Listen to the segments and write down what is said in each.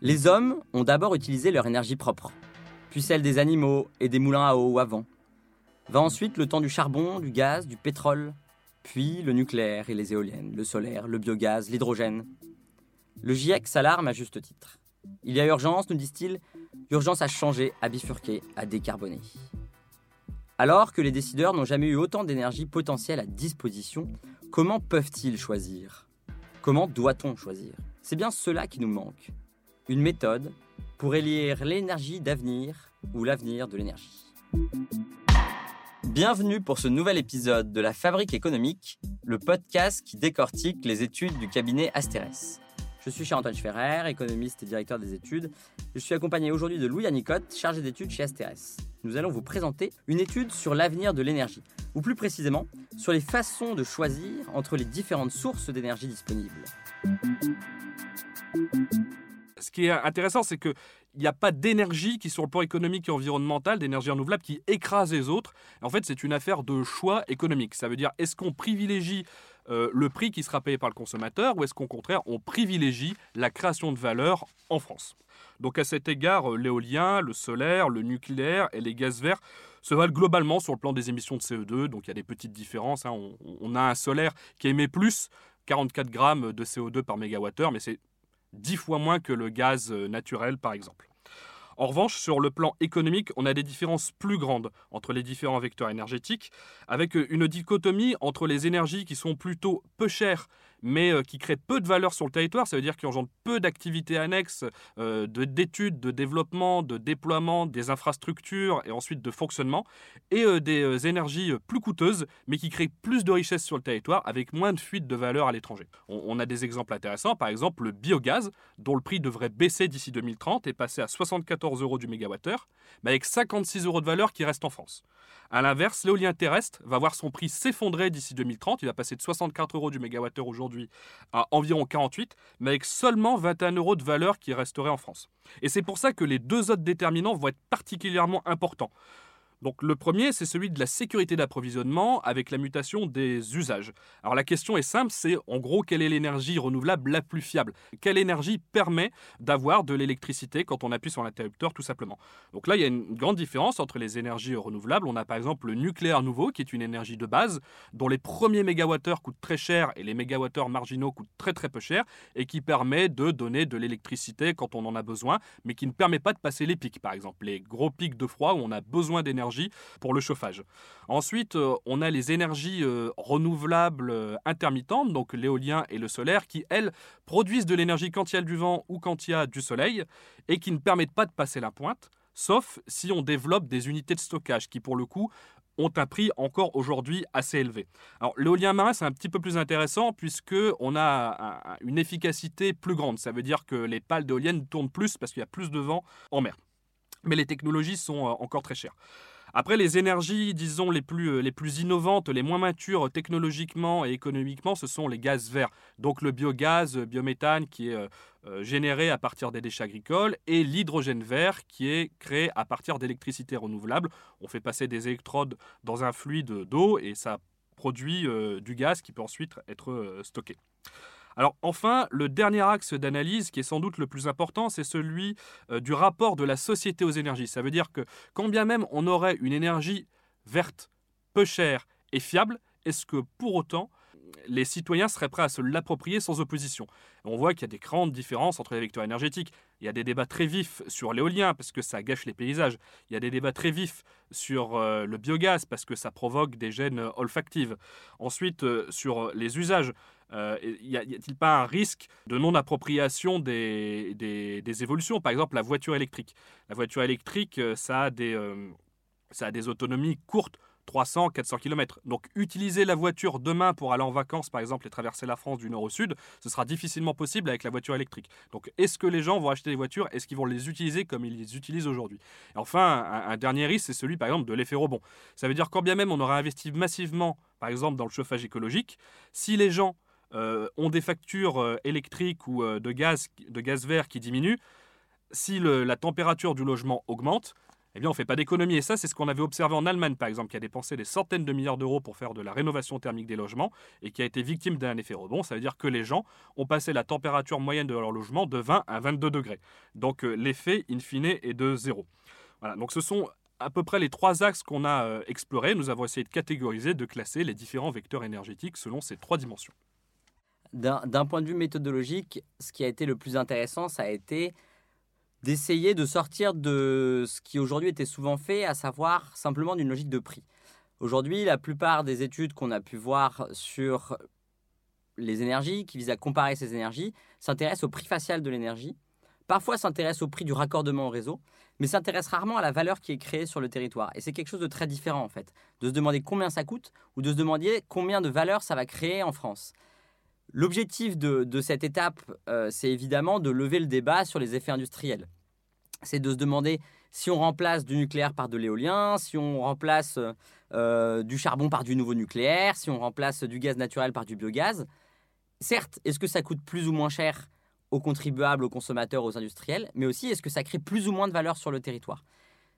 Les hommes ont d'abord utilisé leur énergie propre, puis celle des animaux et des moulins à eau ou à vent. Va ensuite le temps du charbon, du gaz, du pétrole, puis le nucléaire et les éoliennes, le solaire, le biogaz, l'hydrogène. Le GIEC s'alarme à juste titre. Il y a urgence, nous disent-ils, urgence à changer, à bifurquer, à décarboner. Alors que les décideurs n'ont jamais eu autant d'énergie potentielle à disposition, comment peuvent-ils choisir? Comment doit-on choisir? C'est bien cela qui nous manque. Une méthode pour élire l'énergie d'avenir ou l'avenir de l'énergie. Bienvenue pour ce nouvel épisode de La Fabrique économique, le podcast qui décortique les études du cabinet Asterès. Je suis Charles-Antoine Schferrer, économiste et directeur des études. Je suis accompagné aujourd'hui de Louis Anicotte, chargé d'études chez Asterès. Nous allons vous présenter une étude sur l'avenir de l'énergie, ou plus précisément sur les façons de choisir entre les différentes sources d'énergie disponibles. Ce qui est intéressant, c'est qu'il n'y a pas d'énergie qui, sur le plan économique et environnemental, d'énergie renouvelable, qui écrase les autres. En fait, c'est une affaire de choix économique. Ça veut dire, est-ce qu'on privilégie euh, le prix qui sera payé par le consommateur ou est-ce qu'au contraire, on privilégie la création de valeur en France? Donc à cet égard, euh, l'éolien, le solaire, le nucléaire et les gaz verts se valent globalement sur le plan des émissions de CO2. Donc il y a des petites différences. Hein. On, on, a un solaire qui émet plus 44 grammes de CO2 par mégawattheure, mais c'est 10 fois moins que le gaz euh, naturel par exemple. En revanche, sur le plan économique, on a des différences plus grandes entre les différents vecteurs énergétiques, avec une dichotomie entre les énergies qui sont plutôt peu chères mais euh, qui créent peu de valeur sur le territoire. Ça veut dire qu'ils engendrent peu d'activités annexes, euh, d'études, de, développement, de déploiement, des infrastructures et ensuite de fonctionnement, et euh, des énergies plus coûteuses, mais qui créent plus de richesses sur le territoire avec moins de fuite de valeur à l'étranger. On, a des exemples intéressants, par exemple le biogaz, dont le prix devrait baisser d'ici 2030 et passer à 74 euros du mégawattheure, mais avec 56 euros de valeur qui restent en France. A l'inverse, l'éolien terrestre va voir son prix s'effondrer d'ici 2030. Il va passer de 64 euros du mégawattheure aujourd'hui à environ 48, mais avec seulement 21 euros de valeur qui resterait en France. Et c'est pour ça que les deux autres déterminants vont être particulièrement importants. Donc le premier, c'est celui de la sécurité d'approvisionnement avec la mutation des usages. Alors la question est simple, c'est en gros quelle est l'énergie renouvelable la plus fiable? Quelle énergie permet d'avoir de l'électricité quand on appuie sur l'interrupteur tout simplement? Donc là, il y a une grande différence entre les énergies renouvelables. On a par exemple le nucléaire nouveau qui est une énergie de base dont les premiers mégawattheures coûtent très cher et les mégawattheures marginaux coûtent très très peu cher et qui permet de donner de l'électricité quand on en a besoin mais qui ne permet pas de passer les pics par exemple, les gros pics de froid où on a besoin d'énergie pour le chauffage. Ensuite, euh, on a les énergies euh, renouvelables euh, intermittentes, donc l'éolien et le solaire, qui, elles, produisent de l'énergie quand il y a du vent ou quand il y a du soleil, et qui ne permettent pas de passer la pointe, sauf si on développe des unités de stockage qui, pour le coup, ont un prix encore aujourd'hui assez élevé. Alors l'éolien marin c'est un petit peu plus intéressant puisque on a une efficacité plus grande. Ça veut dire que les pales d'éoliennes tournent plus parce qu'il y a plus de vent en mer. Mais les technologies sont encore très chères. Après, les énergies, disons, les plus, euh, les plus innovantes, les moins matures technologiquement et économiquement, ce sont les gaz verts. Donc le biogaz, euh, biométhane qui est euh, généré à partir des déchets agricoles et l'hydrogène vert qui est créé à partir d'électricité renouvelable. On fait passer des électrodes dans un fluide d'eau et ça produit du gaz qui peut ensuite être stocké. Alors enfin, le dernier axe d'analyse qui est sans doute le plus important, c'est celui euh, du rapport de la société aux énergies. Ça veut dire que quand bien même on aurait une énergie verte, peu chère et fiable, est-ce que pour autant les citoyens seraient prêts à se l'approprier sans opposition. on voit qu'il y a des grandes différences entre les vecteurs énergétiques. Il y a des débats très vifs sur l'éolien parce que ça gâche les paysages. Il y a des débats très vifs sur euh, le biogaz parce que ça provoque des gènes olfactives. Ensuite, euh, sur les usages. Euh, y a-t-il pas un risque de non-appropriation des, des, évolutions? Par exemple, la voiture électrique. La voiture électrique, euh, euh, ça a des autonomies courtes. 300, 400 km. Donc utiliser la voiture demain pour aller en vacances, par exemple, et traverser la France du nord au sud, ce sera difficilement possible avec la voiture électrique. Donc est-ce que les gens vont acheter des voitures? Est-ce qu'ils vont les utiliser comme ils les utilisent aujourd'hui? Enfin, un, dernier risque, c'est celui, par exemple, de l'effet rebond. Ça veut dire quand bien même on aurait investi massivement, par exemple, dans le chauffage écologique, si les gens euh, ont des factures euh, électriques ou euh, de, gaz, de gaz vert qui diminuent, si la température du logement augmente, eh bien on ne fait pas d'économie. Et ça, c'est ce qu'on avait observé en Allemagne, par exemple, qui a dépensé des centaines de milliards d'euros pour faire de la rénovation thermique des logements et qui a été victime d'un effet rebond. Ça veut dire que les gens ont passé la température moyenne de leur logement de 20 à 22 degrés. Donc euh, l'effet, in fine, est de zéro. Voilà, donc ce sont à peu près les trois axes qu'on a euh, explorés. Nous avons essayé de catégoriser, de classer les différents vecteurs énergétiques selon ces trois dimensions. D'un point de vue méthodologique, ce qui a été le plus intéressant, ça a été d'essayer de sortir de ce qui aujourd'hui était souvent fait, à savoir simplement d'une logique de prix. Aujourd'hui, la plupart des études qu'on a pu voir sur les énergies, qui visent à comparer ces énergies, s'intéressent au prix facial de l'énergie, parfois s'intéressent au prix du raccordement au réseau, mais s'intéressent rarement à la valeur qui est créée sur le territoire. Et c'est quelque chose de très différent en fait, de se demander combien ça coûte ou de se demander combien de valeur ça va créer en France. L'objectif de, cette étape, euh, c'est évidemment de lever le débat sur les effets industriels. C'est de se demander si on remplace du nucléaire par de l'éolien, si on remplace euh, du charbon par du nouveau nucléaire, si on remplace du gaz naturel par du biogaz. Certes, est-ce que ça coûte plus ou moins cher aux contribuables, aux consommateurs, aux industriels, mais aussi est-ce que ça crée plus ou moins de valeur sur le territoire?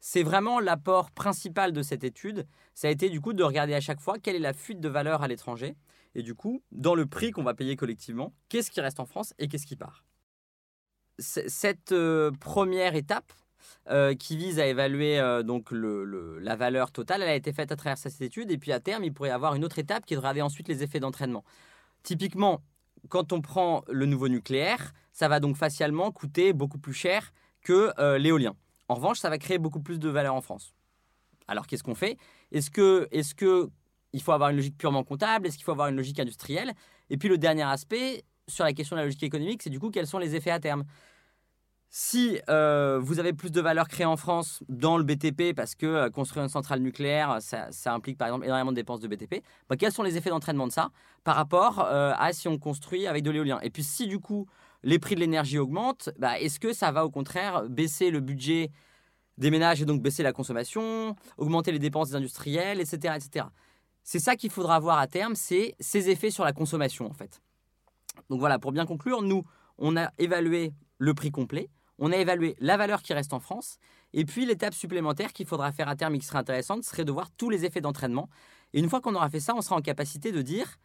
C'est vraiment l'apport principal de cette étude. Ça a été du coup de regarder à chaque fois quelle est la fuite de valeur à l'étranger et du coup, dans le prix qu'on va payer collectivement, qu'est-ce qui reste en France et qu'est-ce qui part? Cette euh, première étape, euh, qui vise à évaluer euh, donc la valeur totale, elle a été faite à travers cette étude. Et puis à terme, il pourrait y avoir une autre étape qui devrait regarder ensuite les effets d'entraînement. Typiquement, quand on prend le nouveau nucléaire, ça va donc facialement coûter beaucoup plus cher que l'éolien. En revanche, ça va créer beaucoup plus de valeur en France. Alors qu'est-ce qu'on fait? Est-ce que, est-ce faut avoir une logique purement comptable? Est-ce qu'il faut avoir une logique industrielle? Et puis le dernier aspect sur la question de la logique économique, c'est du coup quels sont les effets à terme? Si euh, vous avez plus de valeur créée en France dans le BTP, parce que euh, construire une centrale nucléaire, ça, implique par exemple énormément de dépenses de BTP, bah, quels sont les effets d'entraînement de ça par rapport euh, à si on construit avec de l'éolien? Et puis si du coup les prix de l'énergie augmentent, bah, est-ce que ça va au contraire baisser le budget des ménages et donc baisser la consommation, augmenter les dépenses des industriels, etc. etc. C'est ça qu'il faudra voir à terme, c'est ces effets sur la consommation en fait. Donc voilà, pour bien conclure, nous, on a évalué le prix complet, on a évalué la valeur qui reste en France, et puis l'étape supplémentaire qu'il faudra faire à terme et qui serait intéressante serait de voir tous les effets d'entraînement. Et une fois qu'on aura fait ça, on sera en capacité de dire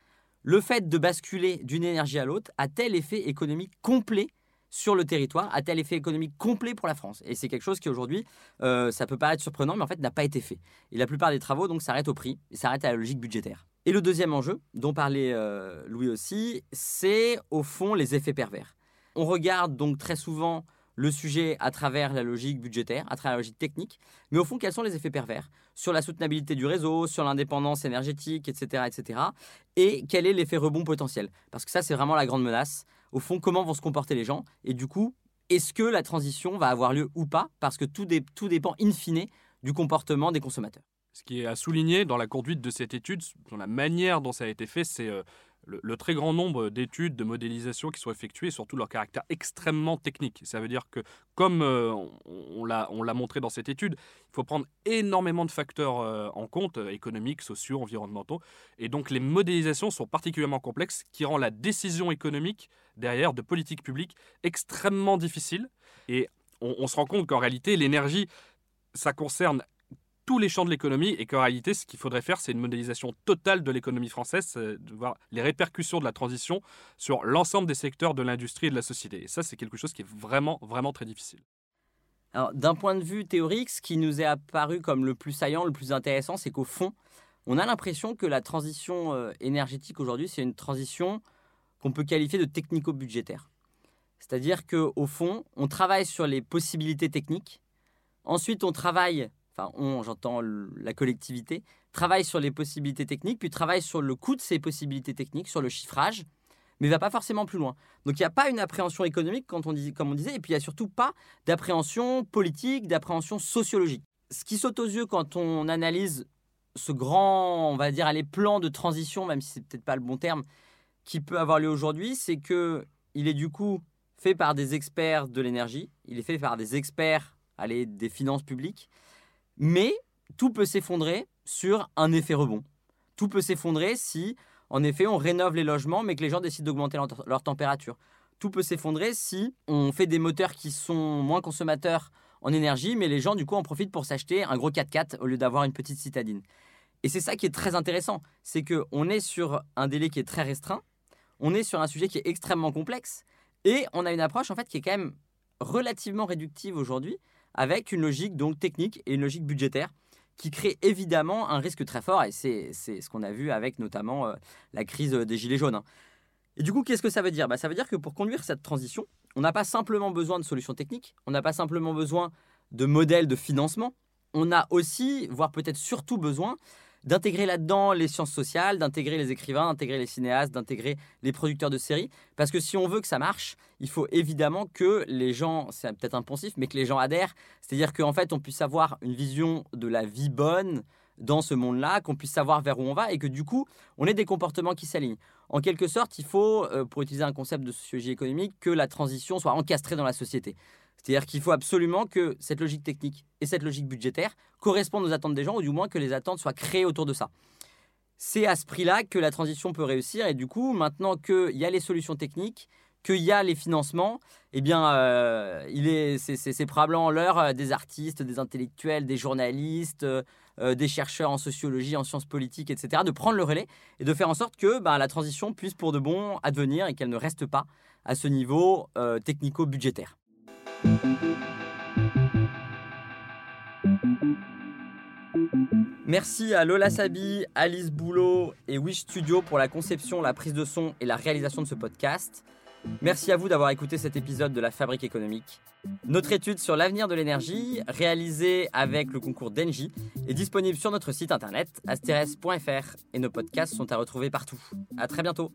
le fait de basculer d'une énergie à l'autre a tel effet économique complet sur le territoire a tel effet économique complet pour la France. Et c'est quelque chose qui aujourd'hui, euh, ça peut paraître surprenant, mais en fait n'a pas été fait. Et la plupart des travaux donc s'arrêtent au prix s'arrêtent à la logique budgétaire. Et le deuxième enjeu, dont parlait euh, Louis aussi, c'est au fond les effets pervers. On regarde donc très souvent le sujet à travers la logique budgétaire, à travers la logique technique, mais au fond, quels sont les effets pervers sur la soutenabilité du réseau, sur l'indépendance énergétique, etc., etc. Et quel est l'effet rebond potentiel? Parce que ça, c'est vraiment la grande menace au fond, comment vont se comporter les gens? Et du coup, est-ce que la transition va avoir lieu ou pas? Parce que tout, dépend in fine du comportement des consommateurs. Ce qui est à souligner dans la conduite de cette étude, dans la manière dont ça a été fait, c'est euh, le, très grand nombre d'études, de modélisation qui sont effectuées, surtout leur caractère extrêmement technique. Ça veut dire que, comme euh, on, l'a montré dans cette étude, il faut prendre énormément de facteurs euh, en compte, euh, économiques, sociaux, environnementaux. Et donc les modélisations sont particulièrement complexes, qui rend la décision économique derrière de politique publique extrêmement difficile. Et on se rend compte qu'en réalité, l'énergie, ça concerne tous les champs de l'économie et qu'en réalité, ce qu'il faudrait faire, c'est une modélisation totale de l'économie française, de voir les répercussions de la transition sur l'ensemble des secteurs de l'industrie et de la société. Et ça, c'est quelque chose qui est vraiment, vraiment très difficile. Alors, d'un point de vue théorique, ce qui nous est apparu comme le plus saillant, le plus intéressant, c'est qu'au fond, on a l'impression que la transition euh, énergétique aujourd'hui, c'est une transition qu'on peut qualifier de technico-budgétaire. C'est-à-dire qu'au fond, on travaille sur les possibilités techniques, ensuite on travaille enfin on, j'entends la collectivité, travaille sur les possibilités techniques, puis travaille sur le coût de ces possibilités techniques, sur le chiffrage, mais va pas forcément plus loin. Donc il n'y a pas une appréhension économique, quand on comme on disait, et puis il n'y a surtout pas d'appréhension politique, d'appréhension sociologique. Ce qui saute aux yeux quand on analyse ce grand, on va dire, les plans de transition, même si c'est peut-être pas le bon terme, qui peut avoir lieu aujourd'hui, c'est que il est du coup fait par des experts de l'énergie, il est fait par des experts allez, des finances publiques, mais tout peut s'effondrer sur un effet rebond. Tout peut s'effondrer si, en effet, on rénove les logements, mais que les gens décident d'augmenter leur, température. Tout peut s'effondrer si on fait des moteurs qui sont moins consommateurs en énergie, mais les gens du coup en profitent pour s'acheter un gros 4x4 au lieu d'avoir une petite citadine. Et c'est ça qui est très intéressant, c'est qu'on est sur un délai qui est très restreint, on est sur un sujet qui est extrêmement complexe, et on a une approche en fait qui est quand même relativement réductive aujourd'hui, avec une logique donc technique et une logique budgétaire qui crée évidemment un risque très fort, et c'est ce qu'on a vu avec notamment euh, la crise des Gilets jaunes. Hein. Et du coup, qu'est-ce que ça veut dire? Bah, Ça veut dire que pour conduire cette transition, on n'a pas simplement besoin de solutions techniques, on n'a pas simplement besoin de modèles de financement, on a aussi, voire peut-être surtout besoin, d'intégrer là-dedans les sciences sociales, d'intégrer les écrivains, d'intégrer les cinéastes, d'intégrer les producteurs de séries. Parce que si on veut que ça marche, il faut évidemment que les gens, c'est peut-être impensif, mais que les gens adhèrent. C'est-à-dire qu'en fait, on puisse avoir une vision de la vie bonne dans ce monde-là, qu'on puisse savoir vers où on va et que du coup, on ait des comportements qui s'alignent. En quelque sorte, il faut, euh, pour utiliser un concept de sociologie économique, que la transition soit encastrée dans la société. C'est-à-dire qu'il faut absolument que cette logique technique et cette logique budgétaire correspondent aux attentes des gens, ou du moins que les attentes soient créées autour de ça. C'est à ce prix-là que la transition peut réussir, et du coup, maintenant qu'il y a les solutions techniques, qu'il y a les financements, eh bien, euh, il est, c'est, probablement l'heure euh, des artistes, des intellectuels, des journalistes, euh, des chercheurs en sociologie, en sciences politiques, etc., de prendre le relais et de faire en sorte que bah, la transition puisse pour de bon advenir et qu'elle ne reste pas à ce niveau technico-budgétaire. Merci à Lola Sabi, Alice Boulot et Wish Studio pour la conception, la prise de son et la réalisation de ce podcast. Merci à vous d'avoir écouté cet épisode de La Fabrique économique. Notre étude sur l'avenir de l'énergie, réalisée avec le concours d'Engie, est disponible sur notre site internet asteres.fr et nos podcasts sont à retrouver partout. À très bientôt.